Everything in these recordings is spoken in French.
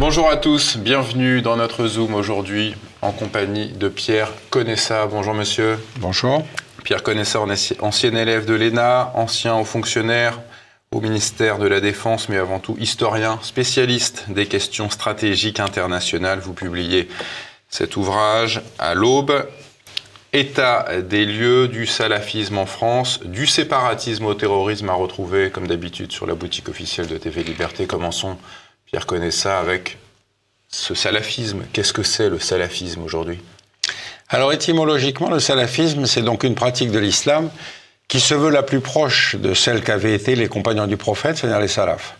Bonjour à tous, bienvenue dans notre Zoom aujourd'hui en compagnie de Pierre Conessa. Bonjour monsieur. Bonjour. Pierre Conessa, ancien élève de l'ENA, ancien haut fonctionnaire au ministère de la Défense, mais avant tout historien, spécialiste des questions stratégiques internationales. Vous publiez cet ouvrage à l'aube. État des lieux du salafisme en France, du séparatisme au terrorisme à retrouver, comme d'habitude, sur la boutique officielle de TV Liberté. Commençons, Pierre connaît ça, avec ce salafisme. Qu'est-ce que c'est le salafisme aujourd'hui? Alors étymologiquement, le salafisme, c'est donc une pratique de l'islam qui se veut la plus proche de celle qu'avaient été les compagnons du prophète, c'est-à-dire les salafs.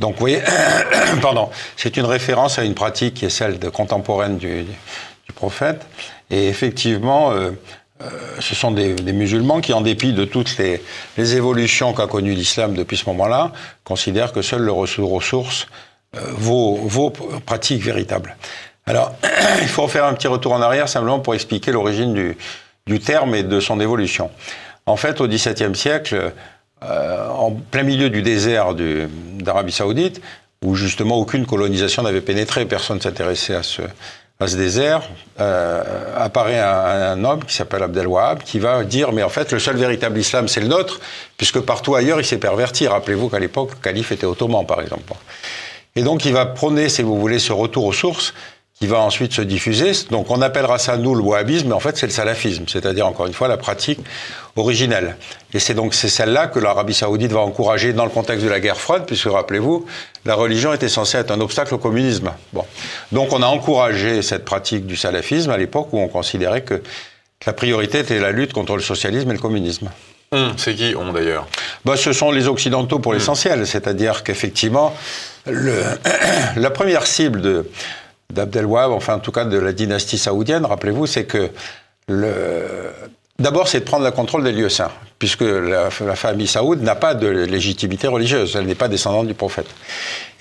Donc, vous voyez, pardon, c'est une référence à une pratique qui est celle de contemporaine du, prophète. Et effectivement, euh, euh, ce sont des, musulmans qui, en dépit de toutes les, évolutions qu'a connues l'islam depuis ce moment-là, considèrent que seul le retour euh, vaut, vaut pratique véritable. Alors, il faut faire un petit retour en arrière simplement pour expliquer l'origine du, du, terme et de son évolution. En fait, au XVIIe siècle, en plein milieu du désert d'Arabie Saoudite, où justement aucune colonisation n'avait pénétré, personne ne s'intéressait à ce, à ce désert, euh, apparaît un, homme qui s'appelle Abdel Wahab, qui va dire, mais en fait, le seul véritable islam, c'est le nôtre, puisque partout ailleurs, il s'est perverti. Rappelez-vous qu'à l'époque, le calife était ottoman, par exemple. Et donc, il va prôner, si vous voulez, ce retour aux sources, qui va ensuite se diffuser. Donc on appellera ça nous le wahhabisme, mais en fait c'est le salafisme, c'est-à-dire encore une fois la pratique originelle. Et c'est donc c'est celle-là que l'Arabie saoudite va encourager dans le contexte de la guerre froide, puisque rappelez-vous, la religion était censée être un obstacle au communisme. Bon. Donc on a encouragé cette pratique du salafisme à l'époque où on considérait que la priorité était la lutte contre le socialisme et le communisme. Hum, c'est qui on d'ailleurs bah, Ce sont les Occidentaux pour hum. l'essentiel, c'est-à-dire qu'effectivement, la première cible de, d'Abdelwahab, enfin en tout cas de la dynastie saoudienne, rappelez-vous, c'est que le... D'abord, c'est de prendre le contrôle des lieux saints, puisque la, famille saoud n'a pas de légitimité religieuse, elle n'est pas descendante du prophète.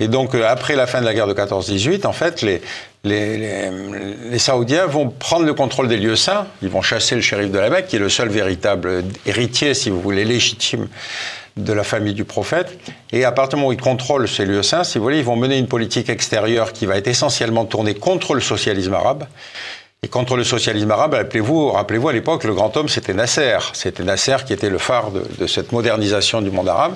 Et donc, euh, après la fin de la guerre de 14-18, en fait, les, les, Saoudiens vont prendre le contrôle des lieux saints, ils vont chasser le shérif de la Mecque, qui est le seul véritable héritier, si vous voulez, légitime de la famille du prophète. Et à partir du moment où ils contrôlent ces lieux saints, si vous voulez, ils vont mener une politique extérieure qui va être essentiellement tournée contre le socialisme arabe. Et contre le socialisme arabe, rappelez-vous, rappelez-vous à l'époque, le grand homme, c'était Nasser. C'était Nasser qui était le phare de, cette modernisation du monde arabe,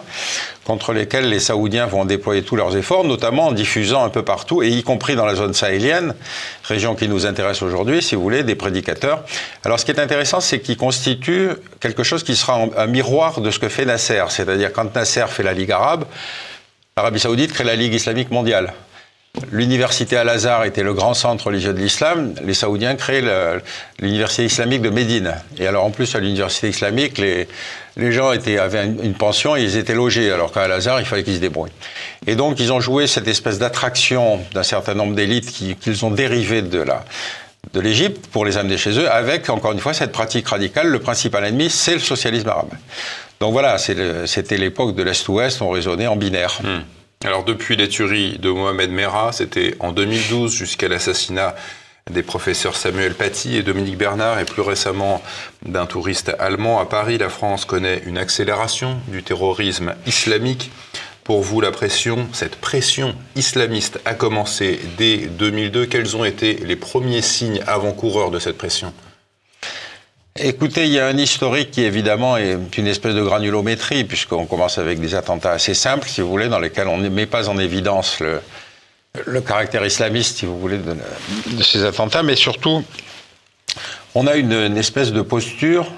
contre lesquels les Saoudiens vont déployer tous leurs efforts, notamment en diffusant un peu partout, et y compris dans la zone sahélienne, région qui nous intéresse aujourd'hui, si vous voulez, des prédicateurs. Alors, ce qui est intéressant, c'est qu'ils constituent quelque chose qui sera un miroir de ce que fait Nasser. C'est-à-dire, quand Nasser fait la Ligue arabe, l'Arabie saoudite crée la Ligue islamique mondiale. L'université Al-Azhar était le grand centre religieux de l'islam. Les Saoudiens créent l'université islamique de Médine. Et alors, en plus, à l'université islamique, les, gens avaient une, pension et ils étaient logés, alors qu'à Al-Azhar, il fallait qu'ils se débrouillent. Et donc, ils ont joué cette espèce d'attraction d'un certain nombre d'élites qu'ils ont dérivé de la, de l'Égypte pour les amener chez eux, avec, encore une fois, cette pratique radicale. Le principal ennemi, c'est le socialisme arabe. Donc voilà, c'était l'époque de l'Est-Ouest, on raisonnait en binaire. Hmm. Alors depuis les tueries de Mohamed Merah, c'était en 2012 jusqu'à l'assassinat des professeurs Samuel Paty et Dominique Bernard et plus récemment d'un touriste allemand à Paris, la France connaît une accélération du terrorisme islamique. Pour vous, la pression, cette pression islamiste a commencé dès 2002. Quels ont été les premiers signes avant-coureurs de cette pression? Écoutez, il y a un historique qui évidemment est une espèce de granulométrie, puisqu'on commence avec des attentats assez simples, si vous voulez, dans lesquels on ne met pas en évidence le, caractère islamiste, si vous voulez, de, ces attentats, mais surtout, on a une, espèce de posture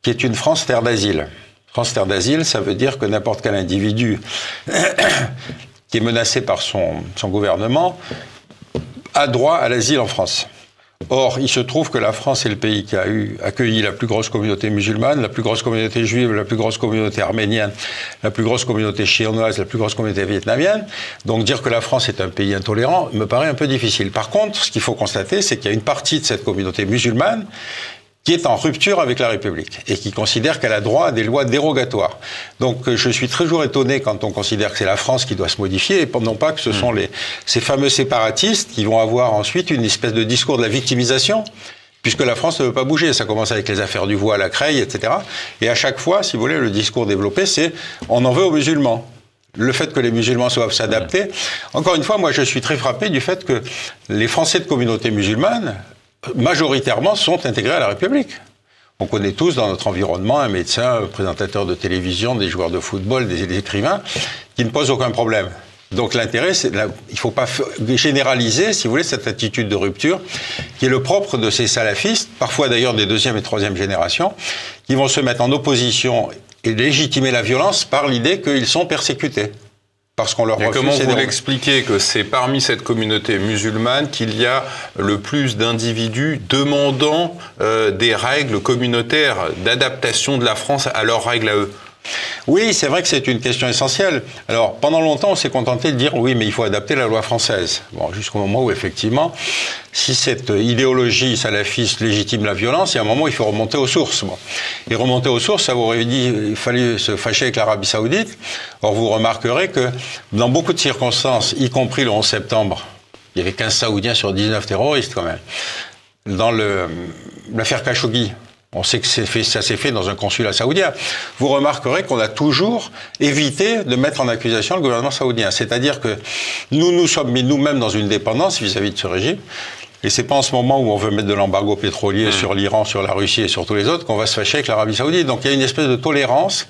qui est une France terre d'asile. France terre d'asile, ça veut dire que n'importe quel individu qui est menacé par son gouvernement a droit à l'asile en France. Or, il se trouve que la France est le pays qui a eu, accueilli la plus grosse communauté musulmane, la plus grosse communauté juive, la plus grosse communauté arménienne, la plus grosse communauté chinoise, la plus grosse communauté vietnamienne. Donc dire que la France est un pays intolérant me paraît un peu difficile. Par contre, ce qu'il faut constater, c'est qu'il y a une partie de cette communauté musulmane qui est en rupture avec la République et qui considère qu'elle a droit à des lois dérogatoires. Donc euh, je suis toujours étonné quand on considère que c'est la France qui doit se modifier et non pas que ce sont hmm. les, ces fameux séparatistes qui vont avoir ensuite une espèce de discours de la victimisation puisque la France ne veut pas bouger. Ça commence avec les affaires du voile, la Creil, etc. Et à chaque fois, si vous voulez, le discours développé, c'est on en veut aux musulmans. le fait que les musulmans doivent s'adapter. Encore une fois, moi, je suis très frappé du fait que les Français de communauté musulmane, majoritairement, sont intégrés à la République. On connaît tous dans notre environnement un médecin, un présentateur de télévision, des joueurs de football, des écrivains, qui ne posent aucun problème. Donc l'intérêt, c'est il ne faut pas généraliser, si vous voulez, cette attitude de rupture qui est le propre de ces salafistes, parfois d'ailleurs des deuxième et troisième générations, qui vont se mettre en opposition et légitimer la violence par l'idée qu'ils sont persécutés. Parce qu'on leur refuse. Comment vous l'expliquez que c'est parmi cette communauté musulmane qu'il y a le plus d'individus demandant euh, des règles communautaires d'adaptation de la France à leurs règles à eux? Oui, c'est vrai que c'est une question essentielle. Alors, pendant longtemps, on s'est contenté de dire oui, mais il faut adapter la loi française. Bon, jusqu'au moment où, effectivement, si cette idéologie salafiste légitime la violence, il y a un moment où il faut remonter aux sources. Et remonter aux sources, ça vous aurait dit il fallait se fâcher avec l'Arabie Saoudite. Or, vous remarquerez que dans beaucoup de circonstances, y compris le 11 septembre, il y avait 15 Saoudiens sur 19 terroristes quand même. Dans l'affaire Khashoggi, on sait que fait, ça s'est fait dans un consulat saoudien. Vous remarquerez qu'on a toujours évité de mettre en accusation le gouvernement saoudien. C'est-à-dire que nous nous sommes mis nous-mêmes dans une dépendance vis-à-vis de ce régime. Et c'est pas en ce moment où on veut mettre de l'embargo pétrolier mmh. sur l'Iran, sur la Russie et sur tous les autres qu'on va se fâcher avec l'Arabie Saoudite. Donc il y a une espèce de tolérance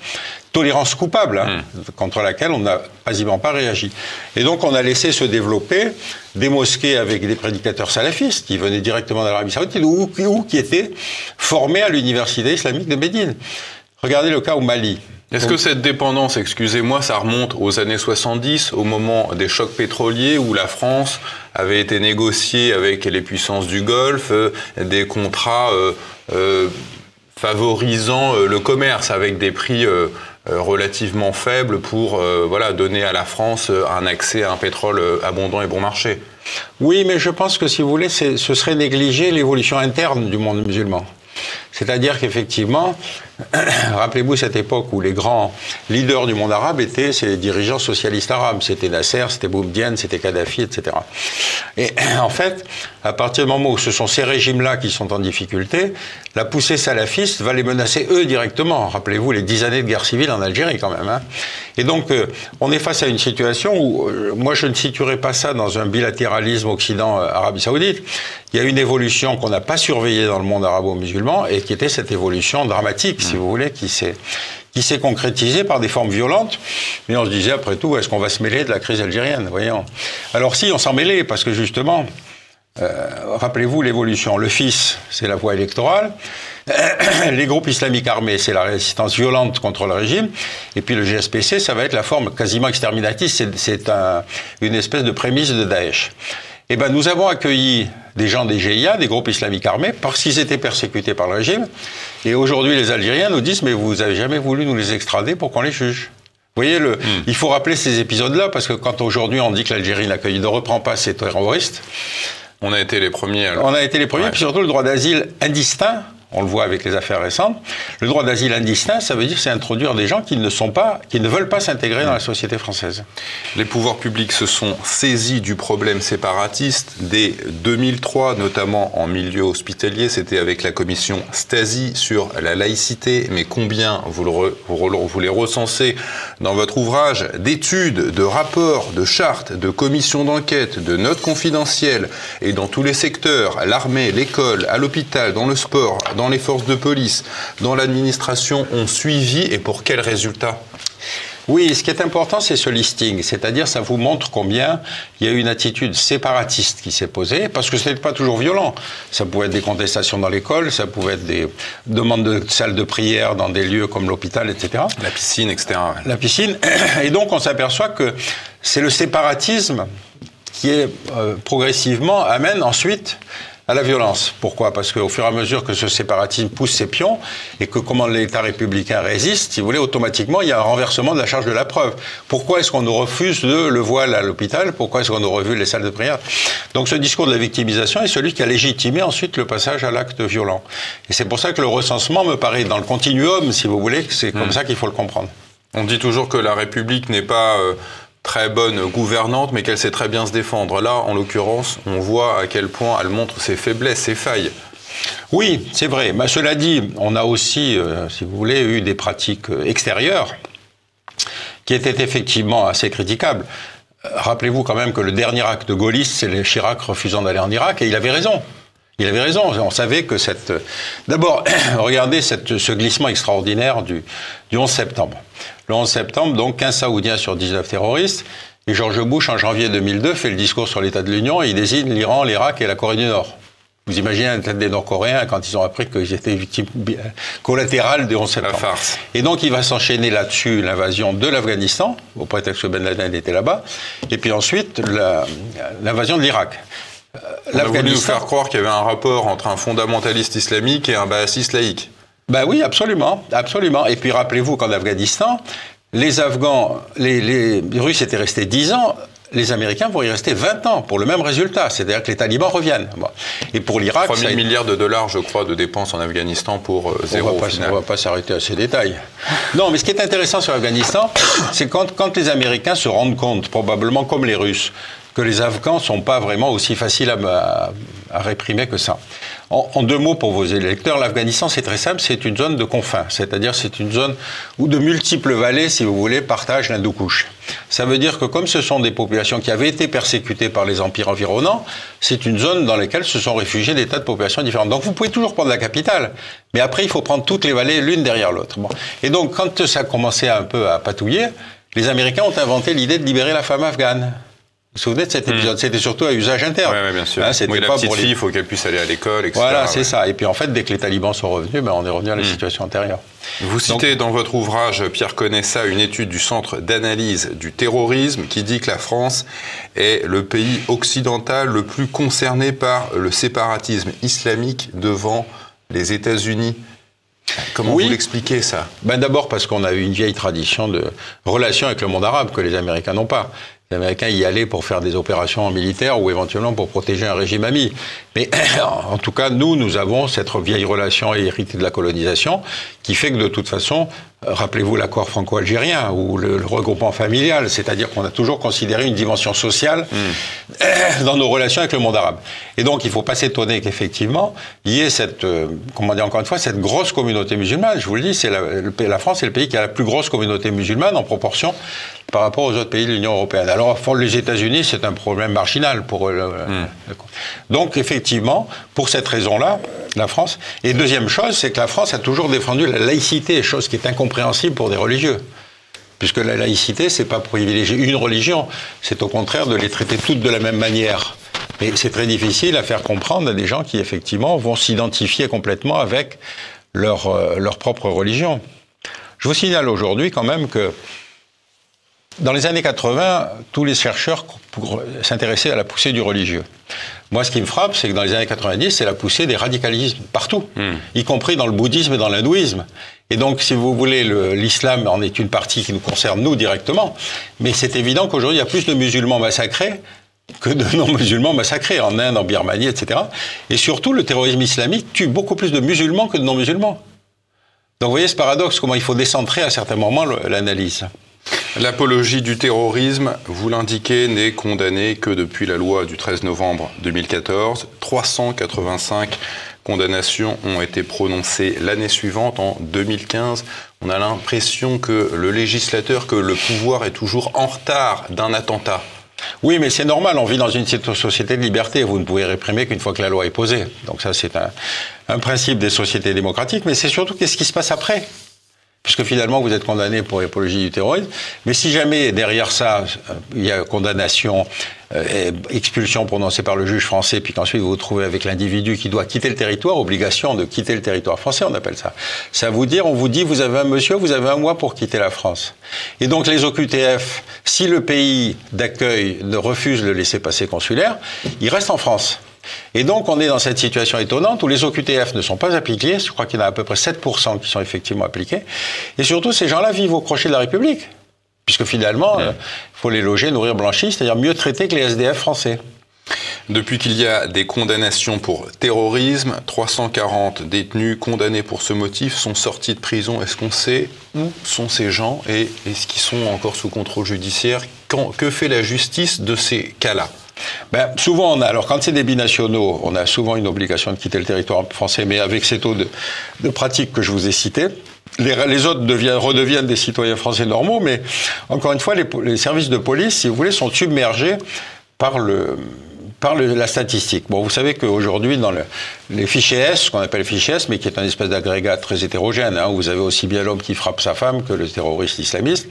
tolérance coupable, hein, hmm. contre laquelle on n'a quasiment pas réagi. Et donc on a laissé se développer des mosquées avec des prédicateurs salafistes qui venaient directement d'Arabie Saoudite ou, ou, qui étaient formés à l'université islamique de Médine. Regardez le cas au Mali. Est-ce que cette dépendance, excusez-moi, ça remonte aux années 70, au moment des chocs pétroliers où la France avait été négociée avec les puissances du Golfe euh, des contrats euh, euh, favorisant le commerce avec des prix euh, relativement faible pour euh, voilà, donner à la France euh, un accès à un pétrole abondant et bon marché. Oui, mais je pense que si vous voulez, ce serait négliger l'évolution interne du monde musulman. C'est-à-dire qu'effectivement, rappelez-vous cette époque où les grands leaders du monde arabe étaient ces dirigeants socialistes arabes. C'était Nasser, c'était Boumediene, c'était Kadhafi, etc. Et en fait, à partir du moment où ce sont ces régimes-là qui sont en difficulté, la poussée salafiste va les menacer eux directement. Rappelez-vous les dix années de guerre civile en Algérie quand même. Hein. Et donc, euh, on est face à une situation où, euh, moi je ne situerai pas ça dans un bilatéralisme Occident-Arabie saoudite. Il y a une évolution qu'on n'a pas surveillée dans le monde arabo-musulman et qui était cette évolution dramatique, si vous voulez, qui s'est qui s'est concrétisée par des formes violentes. Mais on se disait, après tout, est-ce qu'on va se mêler de la crise algérienne voyons Alors si, on s'en mêlait, parce que justement, euh, rappelez-vous l'évolution. Le fils, c'est la voie électorale. Les groupes islamiques armés, c'est la résistance violente contre le régime. Et puis le GSPC, ça va être la forme quasiment exterminatrice. C'est une espèce de prémisse de Daesh. Eh ben, nous avons accueilli des gens des GIA, des groupes islamiques armés, parce qu'ils étaient persécutés par le régime. Et aujourd'hui, les Algériens nous disent, mais vous avez jamais voulu nous les extrader pour qu'on les juge? Vous voyez, le, hmm. il faut rappeler ces épisodes-là, parce que quand aujourd'hui on dit que l'Algérie ne reprend pas ses terroristes, on a été les premiers. On a été les premiers, puis surtout le droit d'asile indistinct on le voit avec les affaires récentes. Le droit d'asile indistinct, ça veut dire c'est introduire des gens qui ne sont pas, qui ne veulent pas s'intégrer dans la société française. Les pouvoirs publics se sont saisis du problème séparatiste dès 2003, notamment en milieu hospitalier. C'était avec la commission Stasi sur la laïcité. Mais combien vous, le vous les recensez dans votre ouvrage d'études, de rapports, de chartes, de commissions d'enquête, de notes confidentielles et dans tous les secteurs, l'armée, l'école, à l'hôpital, dans le sport, dans les forces de police, dans l'administration ont suivi et pour quels résultats oui, ce qui est important, c'est ce listing, c'est-à-dire ça vous montre combien il y a eu une attitude séparatiste qui s'est posée, parce que ce n'était pas toujours violent. Ça pouvait être des contestations dans l'école, ça pouvait être des demandes de salles de prière dans des lieux comme l'hôpital, etc. La piscine, etc. La piscine. Et donc on s'aperçoit que c'est le séparatisme qui est euh, progressivement amène ensuite à la violence. Pourquoi? Parce qu'au fur et à mesure que ce séparatisme pousse ses pions et que comment l'État républicain résiste, si vous voulez, automatiquement, il y a un renversement de la charge de la preuve. Pourquoi est-ce qu'on nous refuse de le voile à l'hôpital? Pourquoi est-ce qu'on nous refuse les salles de prière? Donc ce discours de la victimisation est celui qui a légitimé ensuite le passage à l'acte violent. Et c'est pour ça que le recensement me paraît dans le continuum, si vous voulez, c'est comme hmm. ça qu'il faut le comprendre. On dit toujours que la République n'est pas euh, très bonne gouvernante, mais qu'elle sait très bien se défendre. Là, en l'occurrence, on voit à quel point elle montre ses faiblesses, ses failles. Oui, c'est vrai. Mais cela dit, on a aussi, euh, si vous voulez, eu des pratiques euh, extérieures qui était effectivement assez critiquable. Rappelez-vous quand même que le dernier acte de gaulliste, c'est les Chirac refusant d'aller en Irak, et il avait raison. Il avait raison. On savait que cette. D'abord, regardez ce glissement extraordinaire du 11 septembre. Le 11 septembre, donc 15 Saoudiens sur 19 terroristes. Et George Bush, en janvier 2002, fait le discours sur l'état de l'Union et il désigne l'Iran, l'Irak et la Corée du Nord. Vous imaginez la tête des Nord-Coréens quand ils ont appris qu'ils étaient victimes collatérales du 11 septembre. La farce. Et donc il va s'enchaîner là-dessus l'invasion de l'Afghanistan, au prétexte que Ben Laden était là-bas, et puis ensuite l'invasion de l'Irak. On a voulu nous faire croire qu'il y avait un rapport entre un fondamentaliste islamique et un baassiste laïque. Ben oui, absolument, absolument. Et puis rappelez-vous qu'en Afghanistan, les Afghans, les, les Russes étaient restés 10 ans, les Américains vont y rester 20 ans pour le même résultat, c'est-à-dire que les talibans reviennent. Et pour l'Irak... 3 000 milliards de dollars, je crois, de dépenses en Afghanistan pour euh, zéro. On ne va pas s'arrêter à ces détails. non, mais ce qui est intéressant sur l'Afghanistan, c'est quand, quand les Américains se rendent compte, probablement comme les Russes, que les Afghans ne sont pas vraiment aussi faciles à, à réprimer que ça. En, deux mots pour vos électeurs, l'Afghanistan, c'est très simple, c'est une zone de confins, c'est-à-dire c'est une zone où de multiples vallées, si vous voulez, partagent l'Hindoukouche. Ça veut dire que comme ce sont des populations qui avaient été persécutées par les empires environnants, c'est une zone dans laquelle se sont réfugiés des tas de populations différentes. Donc vous pouvez toujours prendre la capitale, mais après il faut prendre toutes les vallées l'une derrière l'autre. Bon. Et donc quand ça a commencé un peu à patouiller, les Américains ont inventé l'idée de libérer la femme afghane. Vous vous souvenez de cet hmm. épisode? C'était surtout à usage interne. Oui, bien sûr. Hein, oui, la petite fille, il faut qu'elle puisse aller à l'école, etc. Voilà, c'est ça. Et puis en fait, dès que les talibans sont revenus, ben, on est revenu à la hmm. situation antérieure. Vous citez dans votre ouvrage, Pierre Conessa, une étude du Centre d'analyse du terrorisme qui dit que la France est le pays occidental le plus concerné par le séparatisme islamique devant les États-Unis. Comment vous l'expliquez ça? Ben D'abord parce qu'on a eu une vieille tradition de relation avec le monde arabe que les Américains n'ont pas. Les Américains y allaient pour faire des opérations militaires ou éventuellement pour protéger un régime ami. Mais en tout cas, nous, nous avons cette vieille relation héritée de la colonisation qui fait que de toute façon, rappelez-vous l'accord franco-algérien ou le, regroupement familial, c'est-à-dire qu'on a toujours considéré une dimension sociale hmm. dans nos relations avec le monde arabe. Et donc, il ne faut pas s'étonner qu'effectivement, il y ait cette, euh, comment dire encore une fois, cette grosse communauté musulmane. Je vous le dis, c'est la, la France est le pays qui a la plus grosse communauté musulmane en proportion par rapport aux autres pays de l'Union européenne. Alors, les États-Unis, c'est un problème marginal pour eux. Hmm. Donc, effectivement, pour cette raison-là, la France. Et deuxième chose, c'est que la France a toujours défendu la laïcité, chose qui est incompréhensible pour des religieux. Puisque la laïcité, c'est pas privilégier une religion, c'est au contraire de les traiter toutes de la même manière. Mais c'est très difficile à faire comprendre à des gens qui, effectivement, vont s'identifier complètement avec leur, euh, leur propre religion. Je vous signale aujourd'hui quand même que dans les années 80, tous les chercheurs s'intéressaient à la poussée du religieux. Moi, ce qui me frappe, c'est que dans les années 90, c'est la poussée des radicalismes partout, hmm. y compris dans le bouddhisme et dans l'hindouisme. Et donc, si vous voulez, l'islam en est une partie qui nous concerne, nous, directement. Mais c'est évident qu'aujourd'hui, il y a plus de musulmans massacrés que de non-musulmans massacrés en Inde, en Birmanie, etc. Et surtout, le terrorisme islamique tue beaucoup plus de musulmans que de non-musulmans. Donc, vous voyez ce paradoxe, comment il faut décentrer à certains moments l'analyse. L'apologie du terrorisme, vous l'indiquez, n'est condamnée que depuis la loi du 13 novembre 2014. 385 condamnations ont été prononcées l'année suivante, en 2015. On a l'impression que le législateur, que le pouvoir est toujours en retard d'un attentat. Oui, mais c'est normal, on vit dans une société de liberté, vous ne pouvez réprimer qu'une fois que la loi est posée. Donc ça, c'est un, principe des sociétés démocratiques, mais c'est surtout qu'est-ce qui se passe après? Puisque finalement vous êtes condamné pour l'apologie du terrorisme. Mais si jamais derrière ça, il y a condamnation, euh, expulsion prononcée par le juge français, puis qu'ensuite vous vous trouvez avec l'individu qui doit quitter le territoire, obligation de quitter le territoire français, on appelle ça. Ça vous dire, on vous dit, vous avez un monsieur, vous avez un mois pour quitter la France. Et donc les OQTF, si le pays d'accueil refuse le laisser passer consulaire, il reste en France. Et donc, on est dans cette situation étonnante où les OQTF ne sont pas appliqués. Je crois qu'il y en a à peu près 7% qui sont effectivement appliqués. Et surtout, ces gens-là vivent au crochet de la République. Puisque finalement, il euh, faut les loger, nourrir, blanchir, c'est-à-dire mieux traiter que les SDF français. Depuis qu'il y a des condamnations pour terrorisme, 340 détenus condamnés pour ce motif sont sortis de prison. Est-ce qu'on sait où sont ces gens et est-ce qu'ils sont encore sous contrôle judiciaire? Que fait la justice de ces cas-là? Ben, souvent, on a, alors quand c'est des binationaux, on a souvent une obligation de quitter le territoire français, mais avec ces taux de, pratique que je vous ai cités, les, autres deviennent, redeviennent des citoyens français normaux, mais encore une fois, les, services de police, si vous voulez, sont submergés par le, par la statistique. Bon, vous savez qu'aujourd'hui, dans les fichiers S, ce qu'on appelle fichier S, mais qui est un espèce d'agrégat très hétérogène, hein, vous avez aussi bien l'homme qui frappe sa femme que le terroriste islamiste,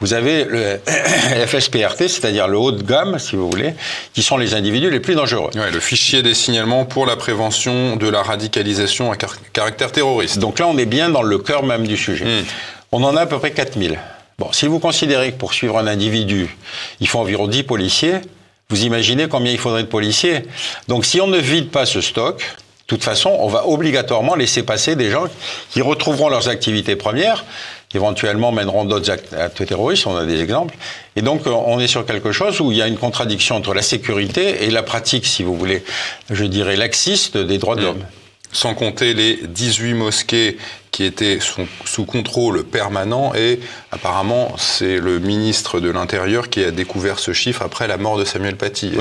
vous avez le FSPRT, c'est-à-dire le haut de gamme, si vous voulez, qui sont les individus les plus dangereux. Ouais, le fichier des signalements pour la prévention de la radicalisation à caractère terroriste. Donc là, on est bien dans le cœur même du sujet. Hmm. On en a à peu près 4000. Bon, si vous considérez que pour suivre un individu, il faut environ 10 policiers, vous imaginez combien il faudrait de policiers. Donc si on ne vide pas ce stock, de toute façon, on va obligatoirement laisser passer des gens qui retrouveront leurs activités premières éventuellement mèneront d'autres actes terroristes, on a des exemples. Et donc on est sur quelque chose où il y a une contradiction entre la sécurité et la pratique, si vous voulez, je dirais, laxiste des droits de l'homme. Sans compter les 18 mosquées qui étaient sous, contrôle permanent et apparemment c'est le ministre de l'Intérieur qui a découvert ce chiffre après la mort de Samuel Paty.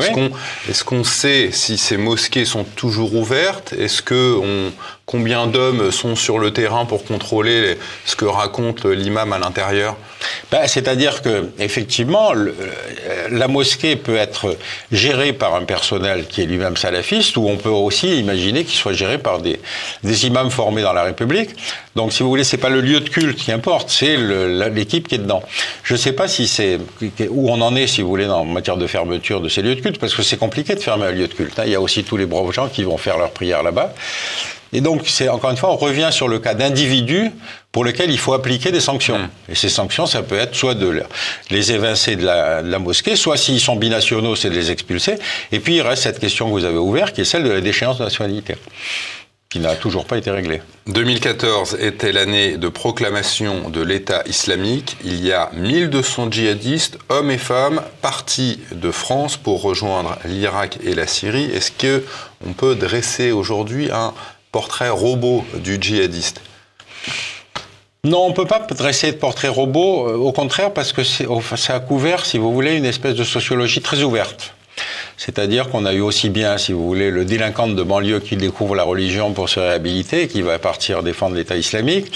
Est-ce qu'on sait si ces mosquées sont toujours ouvertes? Est-ce que on, combien d'hommes sont sur le terrain pour contrôler ce que raconte l'imam à l'intérieur? Ben, C'est-à-dire que effectivement, la mosquée peut être gérée par un personnel qui est lui-même salafiste, ou on peut aussi imaginer qu'il soit géré par des, des, imams formés dans la République. Donc, si vous voulez, c'est pas le lieu de culte qui importe, c'est l'équipe qui est dedans. Je ne sais pas si c'est où on en est, si vous voulez, en matière de fermeture de ces lieux de culte, parce que c'est compliqué de fermer un lieu de culte. Hein. Il y a aussi tous les braves gens qui vont faire leur prière là-bas. Et donc, c'est encore une fois, on revient sur le cas d'individus pour lesquels il faut appliquer des sanctions. Mmh. Et ces sanctions, ça peut être soit de les évincer de la, de la mosquée, soit s'ils sont binationaux, c'est de les expulser. Et puis, il reste cette question que vous avez ouverte, qui est celle de la déchéance de nationalité qui n'a toujours pas été réglée. 2014 était l'année de proclamation de l'État islamique. Il y a 1200 djihadistes, hommes et femmes, partis de France pour rejoindre l'Irak et la Syrie. Est-ce que on peut dresser aujourd'hui un portrait robot du djihadiste? Non, on ne peut pas dresser de portrait robot, euh, au contraire, parce que ça a couvert, si vous voulez, une espèce de sociologie très ouverte. C'est-à-dire qu'on a eu aussi bien, si vous voulez, le délinquant de banlieue qui découvre la religion pour se réhabiliter, qui va partir défendre l'État islamique.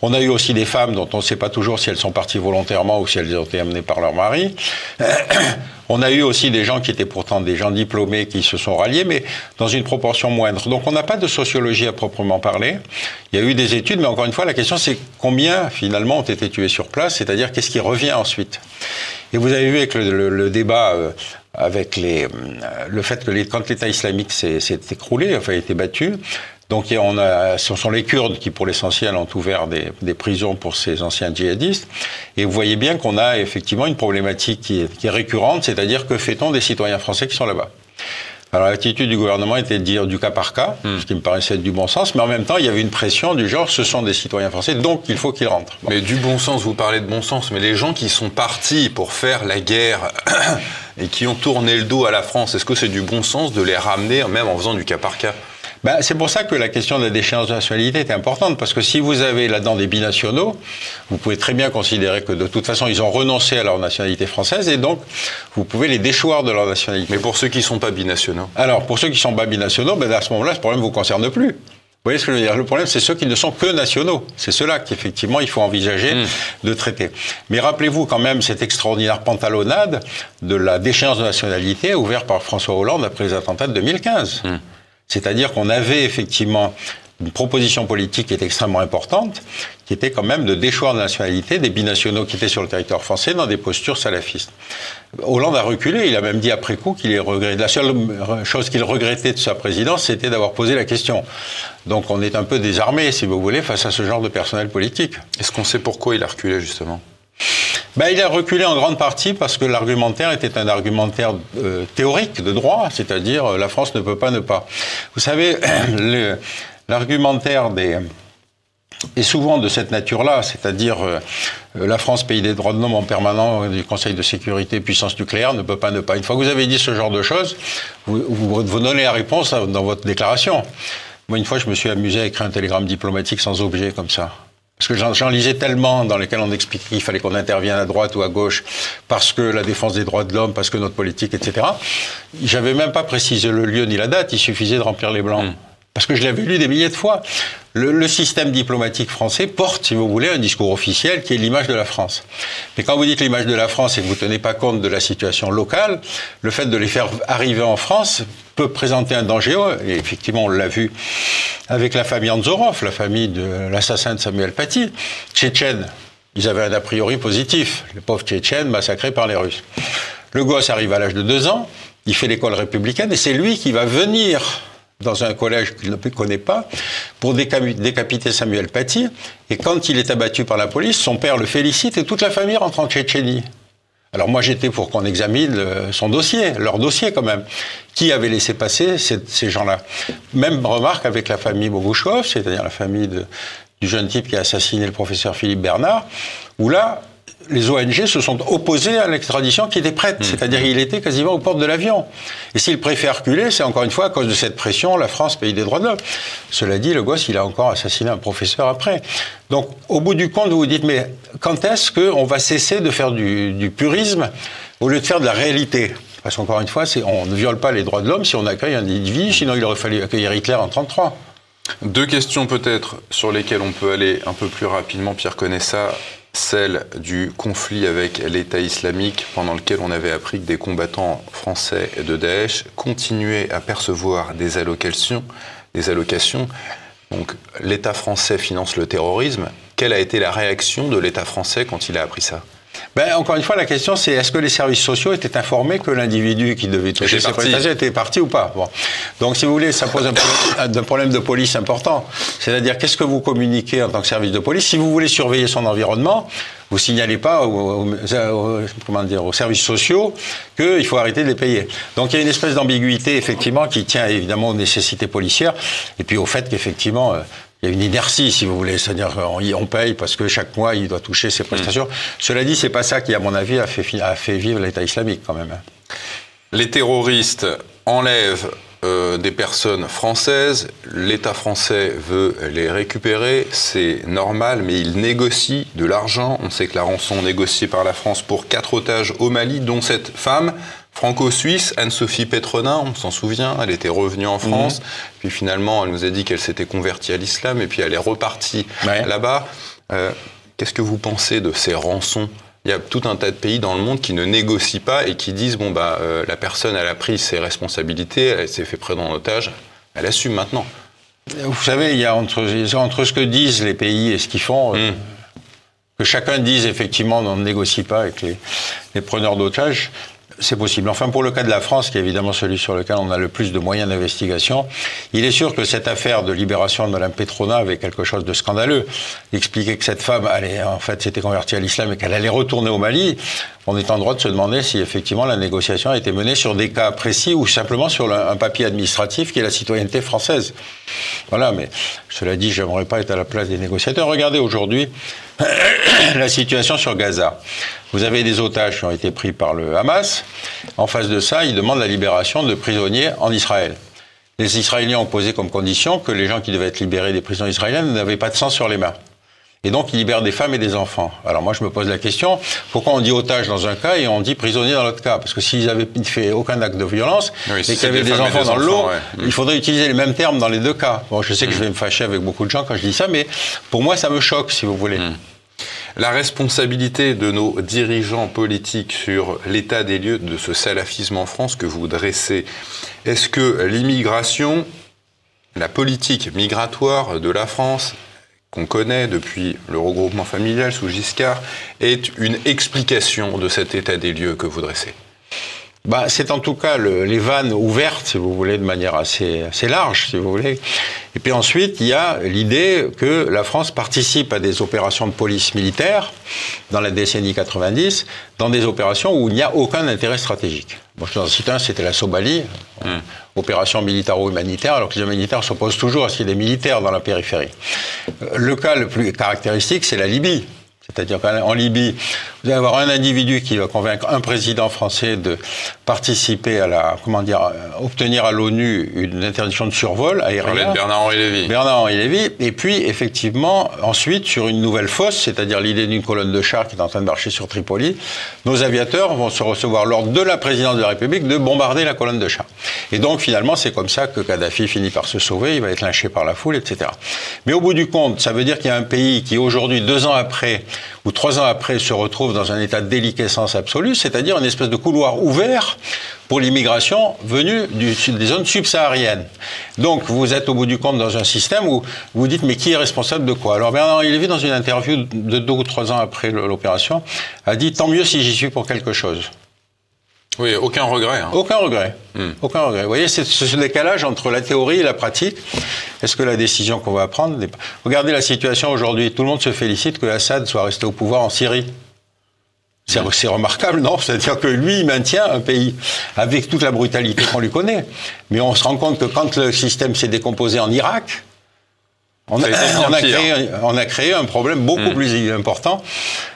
On a eu aussi des femmes dont on ne sait pas toujours si elles sont parties volontairement ou si elles ont été amenées par leur mari. On a eu aussi des gens qui étaient pourtant des gens diplômés qui se sont ralliés, mais dans une proportion moindre. Donc on n'a pas de sociologie à proprement parler. Il y a eu des études, mais encore une fois, la question c'est combien finalement ont été tués sur place, c'est-à-dire qu'est-ce qui revient ensuite? Et vous avez vu avec le, débat euh, avec les, euh, le fait que les, quand l'État islamique s'est écroulé, enfin a été battu, donc on a, ce sont les Kurdes qui, pour l'essentiel, ont ouvert des, des, prisons pour ces anciens djihadistes. Et vous voyez bien qu'on a effectivement une problématique qui est, qui est récurrente, c'est-à-dire que fait-on des citoyens français qui sont là-bas? Alors l'attitude du gouvernement était de dire du cas par cas, hmm. ce qui me paraissait être du bon sens, mais en même temps il y avait une pression du genre ce sont des citoyens français, donc il faut qu'ils rentrent. Mais du bon sens, vous parlez de bon sens, mais les gens qui sont partis pour faire la guerre et qui ont tourné le dos à la France, est-ce que c'est du bon sens de les ramener même en faisant du cas par cas bah, c'est pour ça que la question de la déchéance de nationalité est importante, parce que si vous avez là-dedans des binationaux, vous pouvez très bien considérer que de toute façon, ils ont renoncé à leur nationalité française, et donc vous pouvez les déchoir de leur nationalité. Mais pour ceux qui ne sont pas binationaux Alors, pour ceux qui ne sont pas binationaux, ben, à ce moment-là, ce problème ne vous concerne plus. Vous voyez ce que je veux dire? Le problème, c'est ceux qui ne sont que nationaux. C'est ceux-là qu'effectivement, il faut envisager hmm. de traiter. Mais rappelez-vous quand même cette extraordinaire pantalonnade de la déchéance de nationalité ouverte par François Hollande après les attentats de 2015. C'est-à-dire qu'on avait effectivement une proposition politique qui est extrêmement importante, qui était quand même de déchoir de nationalité des binationaux qui étaient sur le territoire français dans des postures salafistes. Hollande a reculé, il a même dit après coup qu'il est regretté. La seule chose qu'il regrettait de sa présidence, c'était d'avoir posé la question. Donc on est un peu désarmé, si vous voulez, face à ce genre de personnel politique. Est-ce qu'on sait pourquoi il a reculé, justement? Ben, il a reculé en grande partie parce que l'argumentaire était un argumentaire euh, théorique de droit, c'est-à-dire euh, la France ne peut pas ne pas. Vous savez, l'argumentaire des est souvent de cette nature-là, c'est-à-dire euh, la France, pays des droits de l'homme en permanent du Conseil de sécurité, puissance nucléaire, ne peut pas ne pas. Une fois que vous avez dit ce genre de choses, vous, donnez la réponse dans votre déclaration. Moi, une fois, je me suis amusé à écrire un télégramme diplomatique sans objet comme ça. Parce que j'en lisais tellement dans lesquels on expliquait qu'il fallait qu'on intervienne à droite ou à gauche parce que la défense des droits de l'homme, parce que notre politique, etc. J'avais même pas précisé le lieu ni la date, il suffisait de remplir les blancs. Hmm. Parce que je l'avais lu des milliers de fois. Le, système diplomatique français porte, si vous voulez, un discours officiel qui est l'image de la France. Mais quand vous dites l'image de la France et que vous ne tenez pas compte de la situation locale, le fait de les faire arriver en France peut présenter un danger. Et effectivement, on l'a vu avec la famille Anzorov, la famille de l'assassin de Samuel Paty, tchétchène. Ils avaient un a priori positif, les pauvres tchétchènes massacrés par les Russes. Le gosse arrive à l'âge de deux ans, il fait l'école républicaine et c'est lui qui va venir dans un collège qu'il ne connaît pas, pour décapiter Samuel Paty. Et quand il est abattu par la police, son père le félicite et toute la famille rentre en Tchétchénie. Alors moi j'étais pour qu'on examine son dossier, leur dossier quand même. Qui avait laissé passer ces, gens-là? Même remarque avec la famille Bogushkov, c'est-à-dire la famille du jeune type qui a assassiné le professeur Philippe Bernard, où là, les ONG se sont opposés à l'extradition qui était prête, mmh. c'est-à-dire qu'il était quasiment aux portes de l'avion. Et s'il préfère reculer, c'est encore une fois à cause de cette pression, la France, pays des droits de l'homme. Cela dit, le gosse, il a encore assassiné un professeur après. Donc, au bout du compte, vous vous dites, mais quand est-ce qu'on va cesser de faire du, purisme au lieu de faire de la réalité? Parce qu'encore une fois, on ne viole pas les droits de l'homme si on accueille un individu, sinon il aurait fallu accueillir Hitler en 1933. Deux questions peut-être sur lesquelles on peut aller un peu plus rapidement. Pierre connaît ça celle du conflit avec l'État islamique pendant lequel on avait appris que des combattants français de Daesh continuaient à percevoir des allocations. Des allocations. Donc l'État français finance le terrorisme. Quelle a été la réaction de l'État français quand il a appris ça? Ben, encore une fois, la question, c'est est-ce que les services sociaux étaient informés que l'individu qui devait toucher ces prestations était parti ou pas? Bon. Donc, si vous voulez, ça pose un problème, un problème de police important. C'est-à-dire, qu'est-ce que vous communiquez en tant que service de police? Si vous voulez surveiller son environnement, vous signalez pas aux, comment dire, aux services sociaux qu'il faut arrêter de les payer. Donc il y a une espèce d'ambiguïté effectivement qui tient évidemment aux nécessités policières et puis au fait qu'effectivement euh, il y a une inertie, si vous voulez, c'est-à-dire qu'on paye parce que chaque mois, il doit toucher ses prestations. Mm. Cela dit, c'est pas ça qui, à mon avis, a fait, a fait vivre l'État islamique quand même. Hein. Les terroristes enlèvent euh, des personnes françaises, l'État français veut les récupérer, c'est normal, mais il négocie de l'argent. On sait que la rançon négociée par la France pour quatre otages au Mali, dont cette femme franco-suisse, Anne-Sophie Petronin, on s'en souvient, elle était revenue en France, mhm. puis finalement elle nous a dit qu'elle s'était convertie à l'islam, et puis elle est repartie là-bas. Euh, qu'est-ce que vous pensez de ces rançons? Il y a tout un tas de pays dans le monde qui ne négocient pas et qui disent bon bah euh, la personne elle a pris ses responsabilités, elle s'est fait prendre en otage, elle assume maintenant. Vous savez, il y a entre, entre ce que disent les pays et ce qu'ils font, euh, hmm. que chacun dise effectivement on ne négocie pas avec les, les preneurs d'otages. C'est possible. Enfin, pour le cas de la France, qui est évidemment celui sur lequel on a le plus de moyens d'investigation, il est sûr que cette affaire de libération de Mme Petrona avait quelque chose de scandaleux. Expliquer que cette femme, en fait, s'était convertie à l'islam et qu'elle allait retourner au Mali, on est en droit de se demander si effectivement la négociation a été menée sur des cas précis ou simplement sur un papier administratif qui est la citoyenneté française. Voilà, mais cela dit, j'aimerais pas être à la place des négociateurs. Regardez aujourd'hui la situation sur Gaza. Vous avez des otages qui ont été pris par le Hamas. En face de ça, ils demandent la libération de prisonniers en Israël. Les Israéliens ont posé comme condition que les gens qui devaient être libérés des prisons israéliennes n'avaient pas de sang sur les mains. Et donc, ils libèrent des femmes et des enfants. Alors moi, je me pose la question, pourquoi on dit otage dans un cas et on dit prisonnier dans l'autre cas? Parce que s'ils avaient fait aucun acte de violence et qu'il y avait des enfants dans l'eau, il faudrait utiliser les mêmes termes dans les deux cas. Bon, je sais que je vais me fâcher avec beaucoup de gens quand je dis ça, mais pour moi, ça me choque, si vous voulez. Hmm. La responsabilité de nos dirigeants politiques sur l'état des lieux de ce salafisme en France que vous dressez, est-ce que l'immigration, la politique migratoire de la France, qu'on connaît depuis le regroupement familial sous Giscard, est une explication de cet état des lieux que vous dressez bah, c'est en tout cas les vannes ouvertes, si vous voulez, de manière assez, assez large, si vous voulez. Et puis ensuite, il y a l'idée que la France participe à des opérations de police militaire dans la décennie 90, dans des opérations où il n'y a aucun intérêt stratégique. Bon, je en cite un, c'était la Somalie, hmm. opération militaro-humanitaire, alors que les humanitaires s'opposent toujours à ce qu'il y ait des militaires dans la périphérie. Le cas le plus caractéristique, c'est la Libye. C'est-à-dire qu'en Libye, Vous allez avoir un individu qui va convaincre un président français de participer à la, comment dire, obtenir à l'ONU une interdiction de survol aérien. Bernard-Henri Lévy. Bernard-Henri Lévy. Et puis, effectivement, ensuite, sur une nouvelle fosse, c'est-à-dire l'idée d'une colonne de chars qui est en train de marcher sur Tripoli, nos aviateurs vont se recevoir l'ordre de la présidence de la République de bombarder la colonne de chars. Et donc, finalement, c'est comme ça que Kadhafi finit par se sauver, il va être lynché par la foule, etc. Mais au bout du compte, ça veut dire qu'il y a un pays qui, aujourd'hui, deux ans après, ou trois ans après, se retrouve dans un état de déliquescence absolue, c'est-à-dire une espèce de couloir ouvert pour l'immigration venue des zones subsahariennes. Donc vous êtes au bout du compte dans un système où vous dites mais qui est responsable de quoi? Alors Bernard Lévy, dans une interview de deux ou trois ans après l'opération, a dit tant mieux si j'y suis pour quelque chose. Oui, aucun regret. Hein. Aucun regret. Hmm. Aucun regret. Vous voyez, c'est ce décalage entre la théorie et la pratique. Est-ce que la décision qu'on va prendre... Regardez la situation aujourd'hui. Tout le monde se félicite que Assad soit resté au pouvoir en Syrie. C'est remarquable, non? C'est-à-dire que lui, il maintient un pays avec toute la brutalité qu'on lui connaît. Mais on se rend compte que quand le système s'est décomposé en Irak, on a, créé, un problème beaucoup hmm. plus important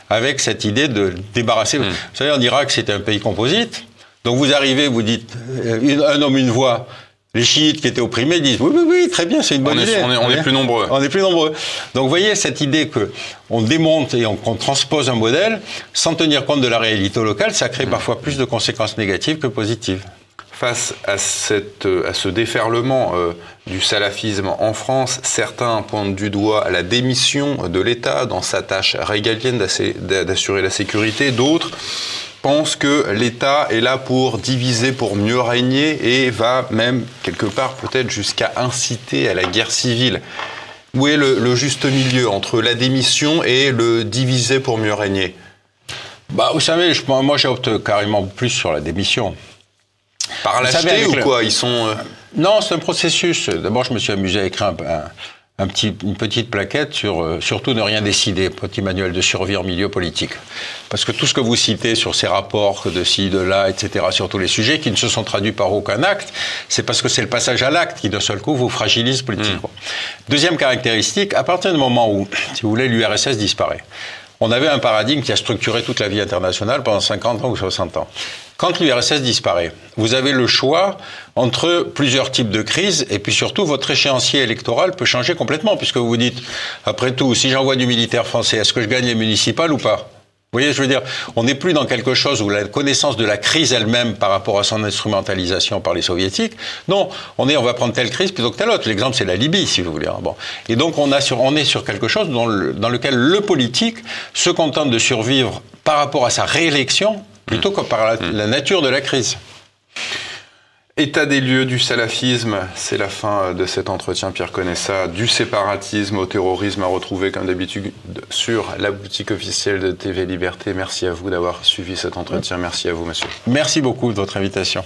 avec cette idée de débarrasser. Hmm. Vous savez, en Irak, c'était un pays composite. Donc vous arrivez, vous dites euh, un homme, une voix. Les chiites qui étaient opprimés disent oui, oui, oui, très bien, c'est une bonne idée. on, est, plus nombreux. On est plus nombreux. Donc vous voyez cette idée que on démonte et qu'on transpose un modèle sans tenir compte de la réalité locale, ça crée parfois plus de conséquences négatives que positives. Face à, cette, à ce déferlement euh, du salafisme en France, certains pointent du doigt la démission de l'État dans sa tâche régalienne d'assurer la sécurité, d'autres pense que l'État est là pour diviser, pour mieux régner et va même quelque part peut-être jusqu'à inciter à la guerre civile. Où est le, juste milieu entre la démission et le diviser pour mieux régner? Bah, Vous savez, je, moi j'opte carrément plus sur la démission. Par lâcheté ou quoi? Ils sont. Euh, non, c'est un processus. D'abord, je me suis amusé à écrire un, un petit, une petite plaquette sur euh, surtout ne rien décider, petit manuel de survie en milieu politique. Parce que tout ce que vous citez sur ces rapports de ci, de là, etc., sur tous les sujets qui ne se sont traduits par aucun acte, c'est parce que c'est le passage à l'acte qui d'un seul coup vous fragilise politiquement. Mmh. Deuxième caractéristique, à partir du moment où, si vous voulez, l'URSS disparaît, on avait un paradigme qui a structuré toute la vie internationale pendant 50 ans ou 60 ans. Quand l'URSS disparaît, vous avez le choix entre plusieurs types de crises et puis surtout votre échéancier électoral peut changer complètement puisque vous vous dites, après tout, si j'envoie du militaire français, est-ce que je gagne les municipales ou pas? Vous voyez, je veux dire, on n'est plus dans quelque chose où la connaissance de la crise elle-même par rapport à son instrumentalisation par les soviétiques. Non, on est, on va prendre telle crise plutôt que telle autre. L'exemple, c'est la Libye, si vous voulez. Bon. Et donc, on, est sur quelque chose dans lequel le politique se contente de survivre par rapport à sa réélection plutôt que par la, nature de la crise. État des lieux du salafisme, c'est la fin de cet entretien, Pierre Conessa, du séparatisme au terrorisme à retrouver comme d'habitude sur la boutique officielle de TV Liberté. Merci à vous d'avoir suivi cet entretien. Merci à vous, monsieur. Merci beaucoup de votre invitation.